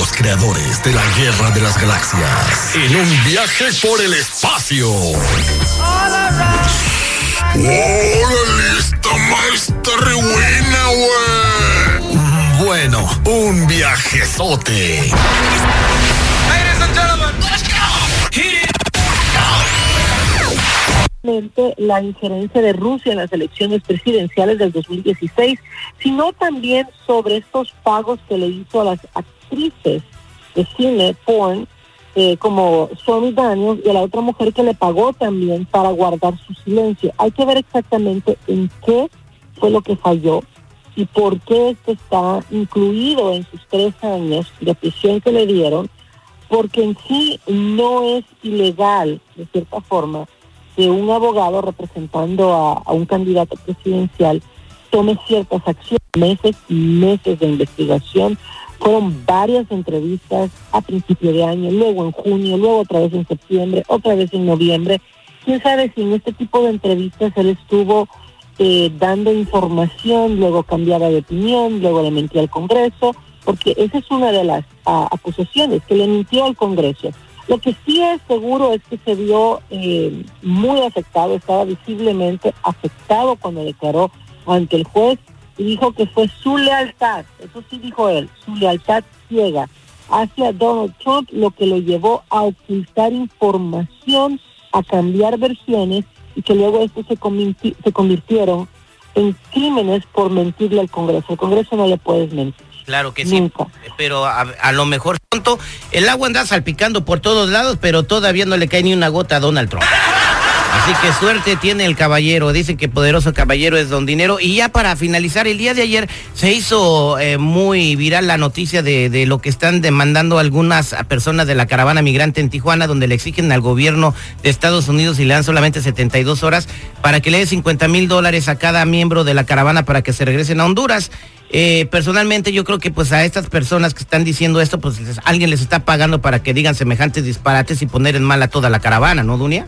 Los creadores de la Guerra de las Galaxias. En un viaje por el espacio. ¡Órale! Esta maestra buena, güey. Bueno, un viajezote. La injerencia de Rusia en las elecciones presidenciales del 2016, sino también sobre estos pagos que le hizo a las actrices de cine porn, eh, como Stormy Daniels, y a la otra mujer que le pagó también para guardar su silencio. Hay que ver exactamente en qué fue lo que falló y por qué esto está incluido en sus tres años de prisión que le dieron, porque en sí no es ilegal, de cierta forma, que un abogado representando a, un candidato presidencial tome ciertas acciones, meses y meses de investigación. Fueron varias entrevistas a principio de año, luego en junio, luego otra vez en septiembre, otra vez en noviembre. Quién sabe si en este tipo de entrevistas él estuvo eh, dando información, luego cambiaba de opinión, luego le mentía al Congreso, porque esa es una de las ah, acusaciones, que le mintió al Congreso. Lo que sí es seguro es que se vio eh, muy afectado, estaba visiblemente afectado cuando declaró ante el juez y dijo que fue su lealtad, eso sí dijo él, su lealtad ciega hacia Donald Trump lo que lo llevó a ocultar información, a cambiar versiones y que luego esto se, se convirtieron en crímenes por mentirle al Congreso. Al Congreso no le puedes mentir. Claro que sí, pero a, a lo mejor pronto el agua anda salpicando por todos lados, pero todavía no le cae ni una gota a Donald Trump. Así que suerte tiene el caballero. Dicen que poderoso caballero es don dinero. Y ya para finalizar, el día de ayer se hizo eh, muy viral la noticia de, lo que están demandando algunas personas de la caravana migrante en Tijuana, donde le exigen al gobierno de Estados Unidos y le dan solamente 72 horas para que le dé 50 mil dólares a cada miembro de la caravana para que se regresen a Honduras. Eh, personalmente yo creo que pues a estas personas que están diciendo esto, pues alguien les está pagando para que digan semejantes disparates y poner en mal a toda la caravana, ¿no, Dunia?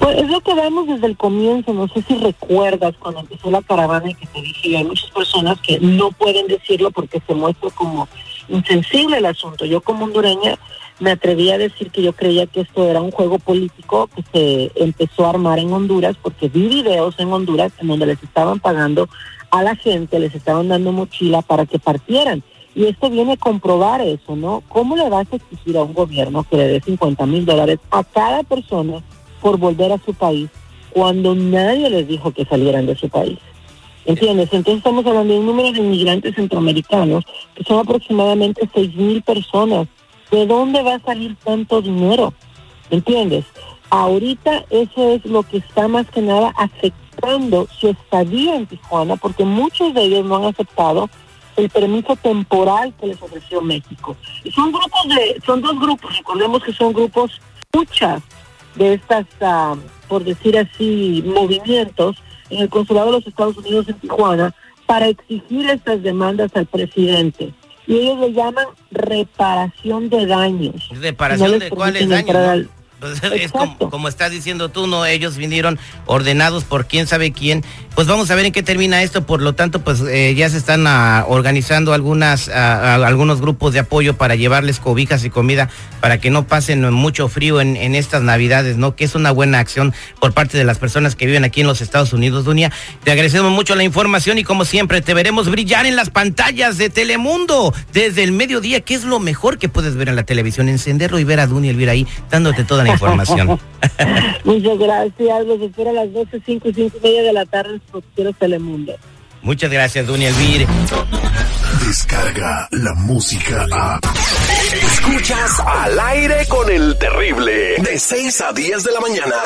Pues es lo que vemos desde el comienzo. No sé si recuerdas cuando empezó la caravana y que te dije, y hay muchas personas que no pueden decirlo porque se muestra como insensible el asunto. Yo como hondureña me atreví a decir que yo creía que esto era un juego político que se empezó a armar en Honduras porque vi videos en Honduras en donde les estaban pagando a la gente, les estaban dando mochila para que partieran. Y esto viene a comprobar eso, ¿no? ¿Cómo le vas a exigir a un gobierno que le dé 50 mil dólares a cada persona por volver a su país cuando nadie les dijo que salieran de su país. ¿Entiendes? Entonces estamos hablando de un número de inmigrantes centroamericanos que son aproximadamente seis mil personas. ¿De dónde va a salir tanto dinero? ¿Entiendes? Ahorita eso es lo que está más que nada afectando su estadía en Tijuana porque muchos de ellos no han aceptado el permiso temporal que les ofreció México. Y son grupos de, son dos grupos, recordemos que son grupos muchas de estas, ah, por decir así, movimientos en el Consulado de los Estados Unidos en Tijuana para exigir estas demandas al presidente. Y ellos le llaman reparación de daños. ¿Reparación No de cuáles daños? al- Pues es como, estás diciendo tú, no, ellos vinieron ordenados por quién sabe quién. Pues vamos a ver en qué termina esto. Por lo tanto, pues eh, ya se están ah, organizando algunas, ah, ah, algunos grupos de apoyo para llevarles cobijas y comida para que no pasen mucho frío en, en estas navidades, ¿no? Que es una buena acción por parte de las personas que viven aquí en los Estados Unidos, Dunia. Te agradecemos mucho la información y como siempre te veremos brillar en las pantallas de Telemundo desde el mediodía, que es lo mejor que puedes ver en la televisión, encenderlo y ver a Dunia Elvira ahí dándote toda la información. Muchas gracias. Los espero a las 12, 5 y 5 y media de la tarde en su noticiero Telemundo. Muchas gracias, Dunia Elvira. Descarga la música a. Escuchas al aire con el terrible. De 6 a 10 de la mañana.